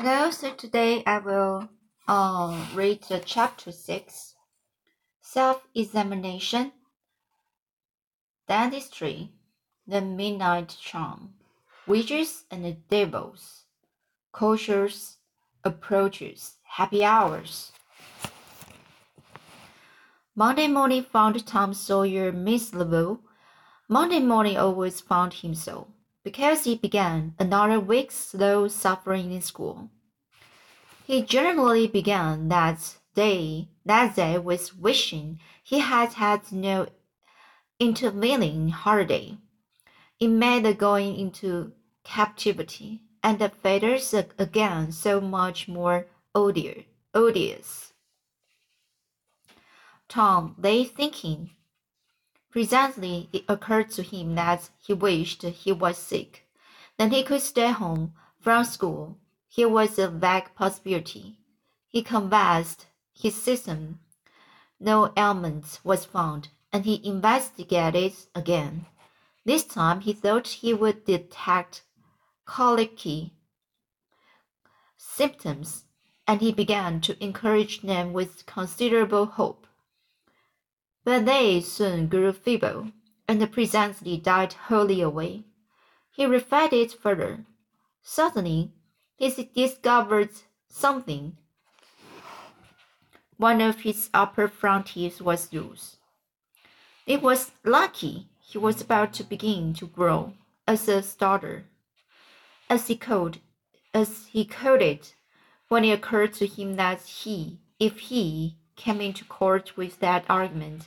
Hello, so today I will uh, read the chapter 6 Self Examination, Dentistry, The Midnight Charm, Witches and Devils, Cultures, Approaches, Happy Hours. Monday morning found Tom Sawyer miserable. Monday morning always found him so because he began another week's slow suffering in school. He generally began that day that day with wishing he had had no intervening holiday. It made the going into captivity and the fetters again so much more odious. Tom lay thinking Presently it occurred to him that he wished he was sick. Then he could stay home from school. Here was a vague possibility. He canvassed his system. No ailment was found, and he investigated again. This time he thought he would detect colicky symptoms, and he began to encourage them with considerable hope. But they soon grew feeble, and presently died wholly away. He reflected further. Suddenly, he discovered something. One of his upper front teeth was loose. It was lucky he was about to begin to grow as a starter, as he called, as he it, when it occurred to him that he, if he came into court with that argument,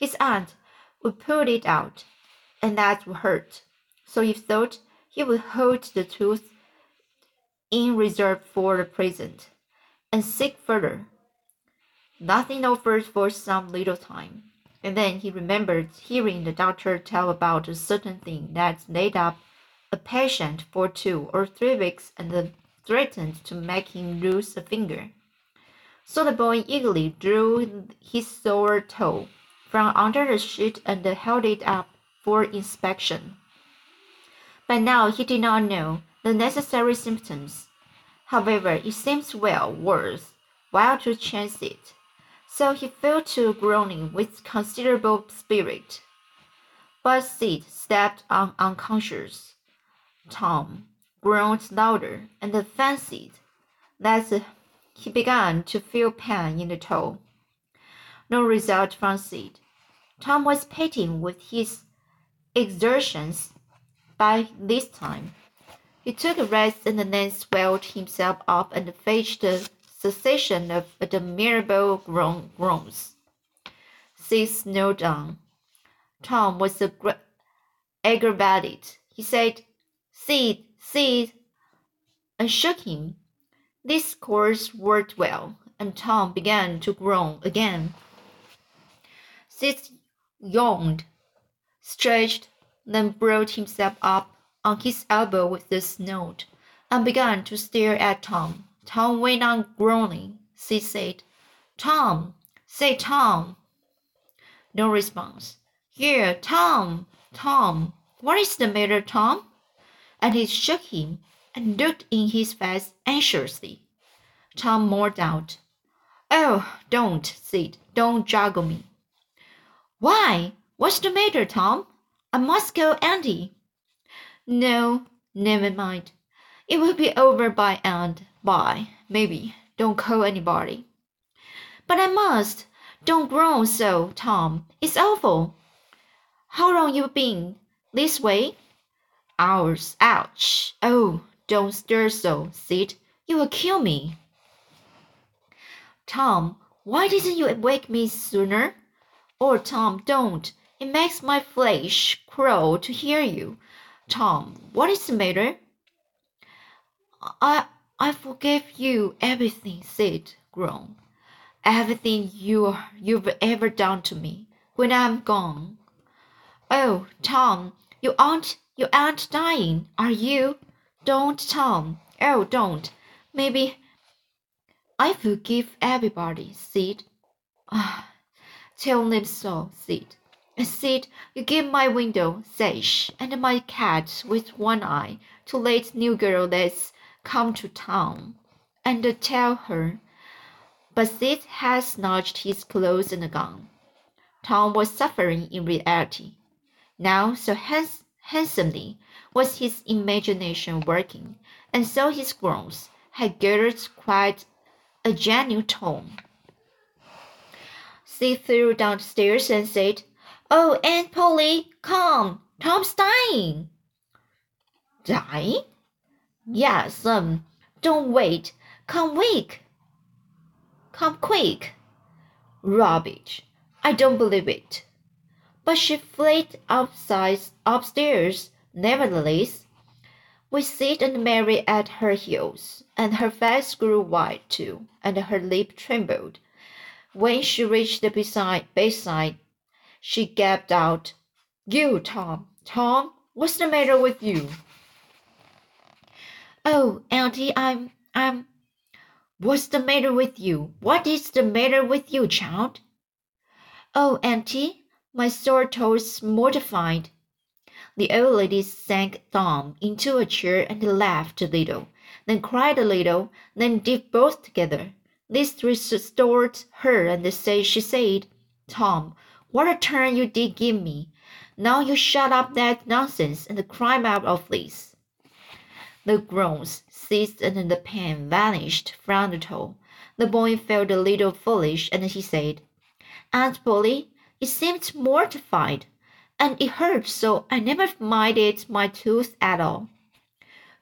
his aunt would pull it out, and that would hurt. So he thought he would hold the tooth in reserve for the present, and seek further. Nothing offered for some little time, and then he remembered hearing the doctor tell about a certain thing that laid up a patient for two or three weeks and threatened to make him lose a finger. So the boy eagerly drew his sore toe from under the sheet and held it up for inspection. But now he did not know the necessary symptoms. However, it seemed well worth while to chance it, so he fell to groaning with considerable spirit. But Sid stepped on unconscious. Tom groaned louder and fancied that he began to feel pain in the toe. No result from Sid. Tom was panting with his exertions by this time. He took a rest and then swelled himself up and fetched a succession of admirable groans. Sid snowed down. Tom was aggravated. He said, Sid, Sid, and shook him. This course worked well, and Tom began to groan again. Sid yawned, stretched, then brought himself up on his elbow with a snort, and began to stare at Tom. Tom went on groaning. Sid said, Tom, say Tom. No response. Here, Tom, Tom, what is the matter, Tom? And he shook him and looked in his face anxiously. Tom mourned out. Oh, don't, Sid, don't juggle me. Why? What's the matter, Tom? I must go, Auntie. No, never mind. It will be over by and by, maybe. Don't call anybody. But I must. Don't groan so, Tom. It's awful. How long you been this way? Hours. Ouch. Oh, don't stir so, Sid. You will kill me. Tom, why didn't you wake me sooner? Oh, Tom, don't. It makes my flesh crawl to hear you. Tom, what is the matter? I I forgave you everything, Sid groaned. Everything you you've ever done to me when I'm gone. Oh, Tom, you aren't you aren't dying, are you? Don't, Tom. Oh, don't. Maybe I forgive everybody, Sid. Ah. Tell them so, Sid. And Sid, you give my window sash and my cat with one eye to let new girl that's come to town. and tell her. But Sid had snatched his clothes and gone. Tom was suffering in reality. Now, so hands handsomely was his imagination working, and so his groans had gathered quite a genuine tone. Sid threw down the stairs and said, Oh, Aunt Polly, come! Tom's dying. Dying? Yes, um, don't wait. Come quick. Come quick. Rubbish. I don't believe it. But she fled upside, upstairs, nevertheless, with Sid and Mary at her heels, and her face grew white too, and her lip trembled. When she reached the bedside she gasped out, You, Tom, Tom, what's the matter with you? Oh, Auntie, I'm, I'm. What's the matter with you? What is the matter with you, child? Oh, Auntie, my sore toes mortified. The old lady sank Tom into a chair and laughed a little, then cried a little, then did both together. This restored her, and say, she said, Tom, what a turn you did give me. Now you shut up that nonsense and climb out of this. The groans ceased and the pain vanished from the toe. The boy felt a little foolish and he said, Aunt Polly, it seemed mortified, and it hurt so I never minded my tooth at all.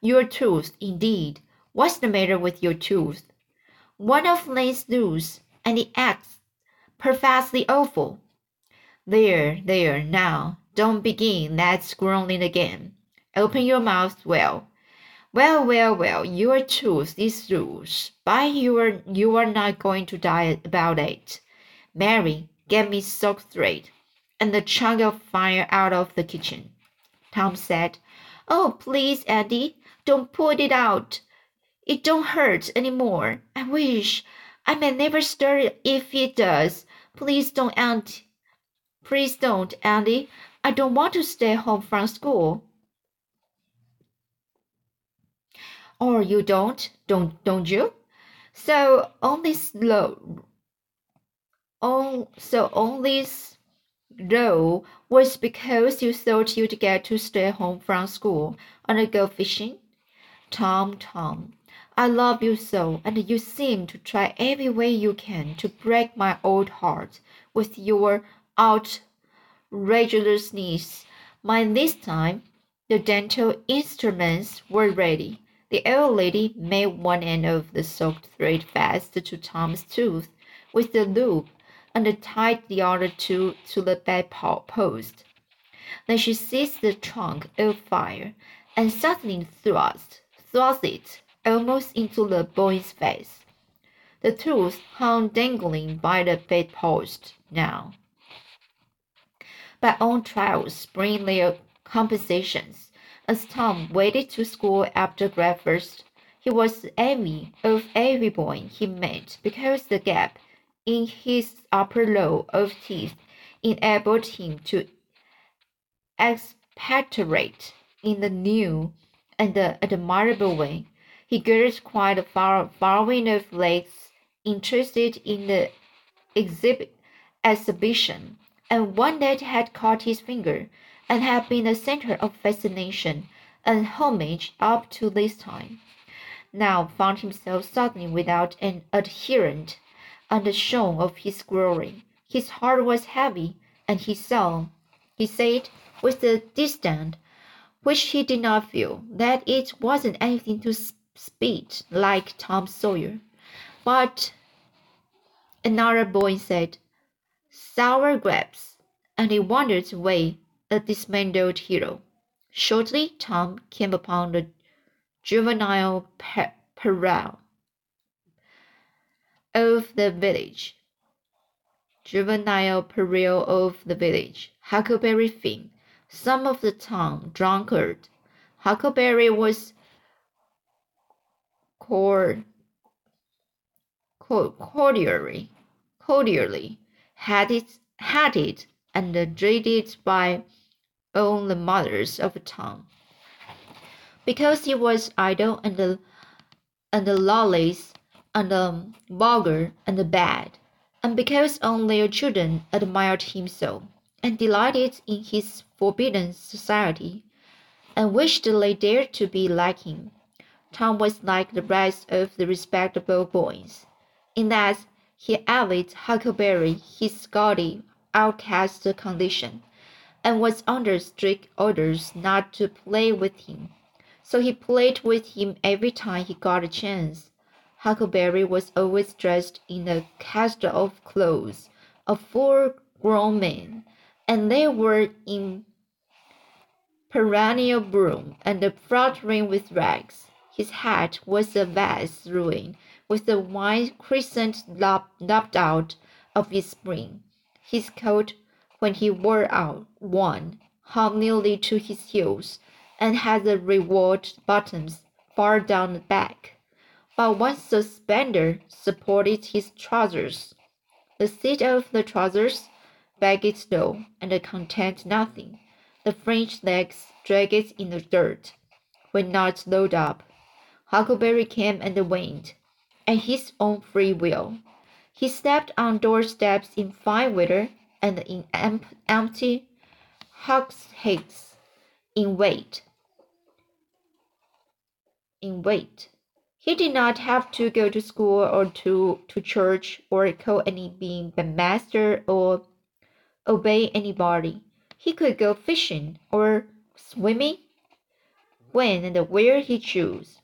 Your tooth, indeed. What's the matter with your tooth? One of lane's loose, and it acts perfectly awful. There, there, now, don't begin that groaning again. Open your mouth well. Well, well, well, your tooth is loose, but you are, you are not going to die about it. Mary, get me sock thread and a chunk of fire out of the kitchen. Tom said, Oh, please, Eddie, don't put it out. It don't hurt any more. I wish I may never stir it if it does. Please don't, Aunt. Please don't, Auntie. I don't want to stay home from school. Or you don't, don't, don't you? So only slow. Oh, so only though was because you thought you'd get to stay home from school and go fishing? Tom, Tom, I love you so, and you seem to try every way you can to break my old heart with your outrageousness. By this time, the dental instruments were ready. The old lady made one end of the soaked thread fast to Tom's tooth with the loop and tied the other two to the bedpost. Then she seized the trunk of fire and suddenly thrust, thrust it almost into the boy's face. The tooth hung dangling by the bedpost now. But all trials bring their compensations. As Tom waited to school after breakfast, he was envy of every boy he met because the gap in his upper row of teeth enabled him to expectorate in the new and admirable way. He gathered quite a far following of legs interested in the exhibit exhibition, and one that had caught his finger and had been the center of fascination and homage up to this time, now found himself suddenly without an adherent and shone of his glory. His heart was heavy, and he saw, he said, with a disdain which he did not feel, that it wasn't anything to speak like Tom Sawyer. But another boy said, sour grapes, and he wandered away a dismantled hero. Shortly, Tom came upon the juvenile parole of the village. Juvenile peril of the village. Huckleberry Finn, some of the town drunkard. Huckleberry was cord, cordially, cordially hated, hated and dreaded by all the mothers of the town. Because he was idle and, and lawless, and um, vulgar and bad, and because only children admired him so, and delighted in his forbidden society, and wished they dared to be like him. Tom was like the rest of the respectable boys, in that he envied Huckleberry his gaudy, outcast condition, and was under strict orders not to play with him. So he played with him every time he got a chance. Huckleberry was always dressed in a cast off clothes, a full grown man, and they were in perennial bloom and fluttering with rags. His hat was a vast ruin, with the white crescent lopped out of its brim. His coat, when he wore out one, hung nearly to his heels, and had the reward buttons far down the back. But one suspender supported his trousers. The seat of the trousers, bagged low, and contained nothing. The French legs dragged in the dirt, when not rolled up. Huckleberry came and went, at his own free will. He stepped on doorsteps in fine weather and in empty hogsheads in wait. In wait. He did not have to go to school or to, to church or call any being but master or obey anybody. He could go fishing or swimming when and where he chose,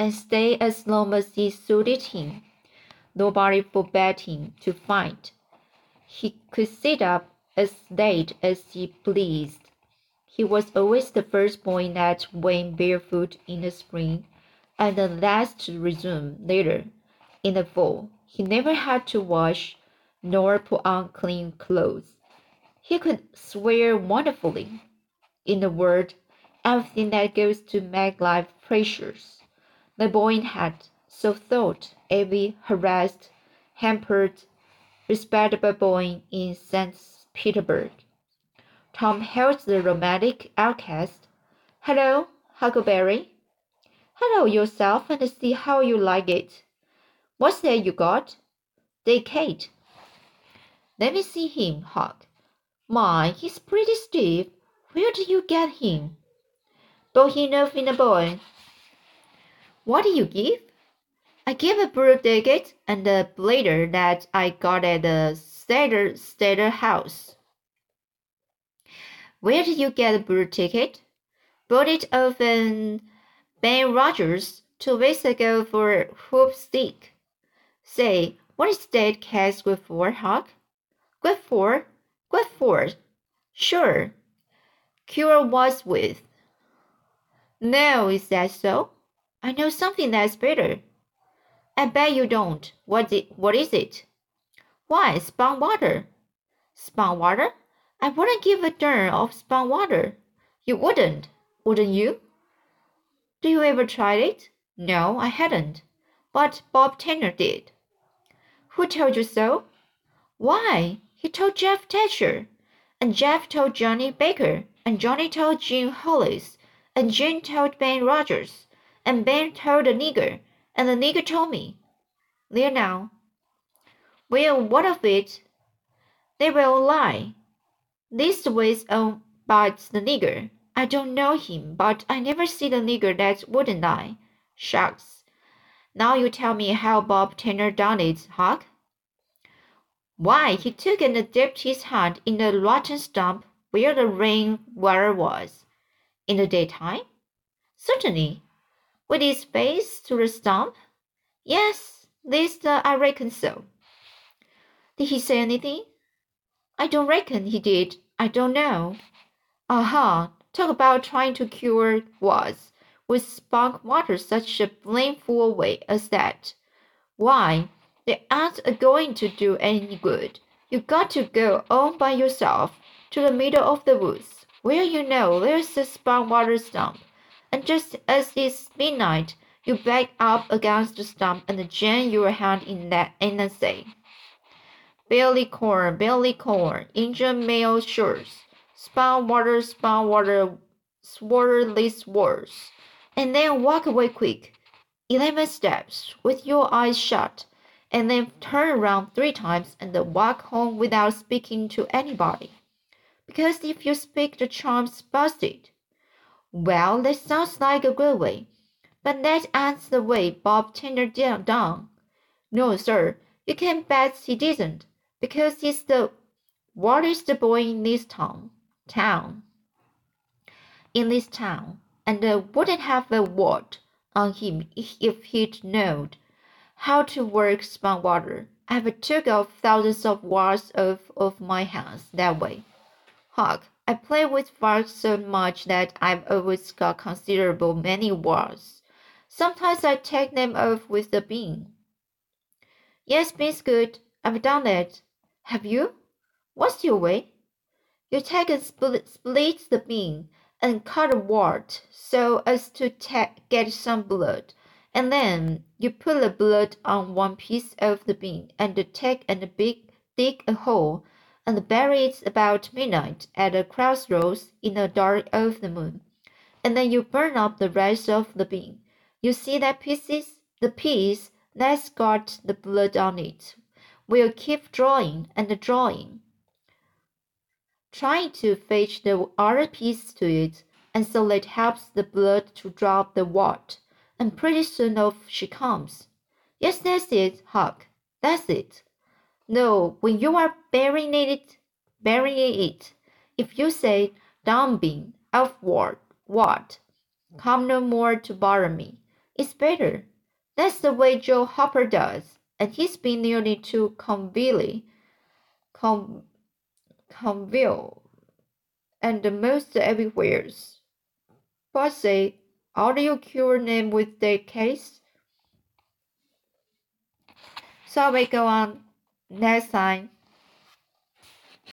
and stay as long as it suited him. Nobody forbade him to fight. He could sit up as late as he pleased. He was always the first boy that went barefoot in the spring, and the last to resume later in the fall. He never had to wash nor put on clean clothes. He could swear wonderfully. In a word, everything that goes to make life precious. The boy had, so thought every harassed, hampered, respectable boy in St. Petersburg. Tom hailed the romantic outcast. Hello, Huckleberry. Hello yourself and see how you like it. What's that you got? Kate. Let me see him, Huck. My, he's pretty stiff. Where did you get him? Off in a boy. What did you give? I gave a bird ticket and a blader that I got at the Stater Stater house. Where did you get the bird ticket? Bought it off in Ben Rogers two weeks ago for hoop stick. Say, what is that cat's good for, Huck? Good for? Good for? Sure. Cure was with. No, is that so? I know something that's better. I bet you don't. What, what is it? Why, spunk water. Spunk water? I wouldn't give a darn of spunk water. You wouldn't, wouldn't you? Do you ever try it? No, I hadn't. But Bob Tanner did. Who told you so? Why, he told Jeff Thatcher, and Jeff told Johnny Baker, and Johnny told Gene Hollis, and Gene told Ben Rogers, and Ben told the nigger, and the nigger told me. There now. Well, what of it? They will lie. Leastways oh, but the nigger. I don't know him, but I never see the nigger that wouldn't lie. Shucks. Now you tell me how Bob Tanner done it, Huck. Why, he took and dipped his hand in the rotten stump where the rain water was. In the daytime? Certainly. With his face to the stump? Yes, least uh, I reckon so. Did he say anything? I don't reckon he did. I don't know. Aha, uh-huh. talk about trying to cure was with spunk water such a blameful way as that. Why, they aren't a going to do any good. You got to go all by yourself to the middle of the woods, where you know there's a spunk water stump, and just as it's midnight, you back up against the stump and jam your hand in that and then say, Billy corn, Billy corn, Indian mail shores, spunk water, spunk water, least words, and then walk away quick. 11 steps with your eyes shut, and then turn around three times and walk home without speaking to anybody. Because if you speak, the charm's busted. Well, that sounds like a good way, but that ain't the way Bob turned down. No, sir, you can bet he didn't, because he's the wildest boy in this town. Town. In this town, and uh, wouldn't have a word on him if he'd known how to work spunk water. I've took off thousands of watts off of my hands that way. Huck, I play with frogs so much that I've always got considerable many watts. Sometimes I take them off with the bean. Yes, bean's good. I've done it. Have you? What's your way? You take and split, split the bean and cut a wart so as to get some blood, and then you put the blood on one piece of the bean and take and big, dig a hole and bury it about midnight at a crossroads in the dark of the moon. And then you burn up the rest of the bean. You see that pieces, the piece that's got the blood on it We'll keep drawing and drawing, trying to fetch the other piece to it, and so it helps the blood to drop the wart. And pretty soon off she comes. Yes, that's it, Huck. That's it. No, when you are burying it, burying it, if you say, bean, outward, what? Come no more to bother me. It's better. That's the way Joe Harper does, and he's been nearly to Coonville, Com, Coonville, and the most everywheres. But say, do you cure name with the case? So we go on next time.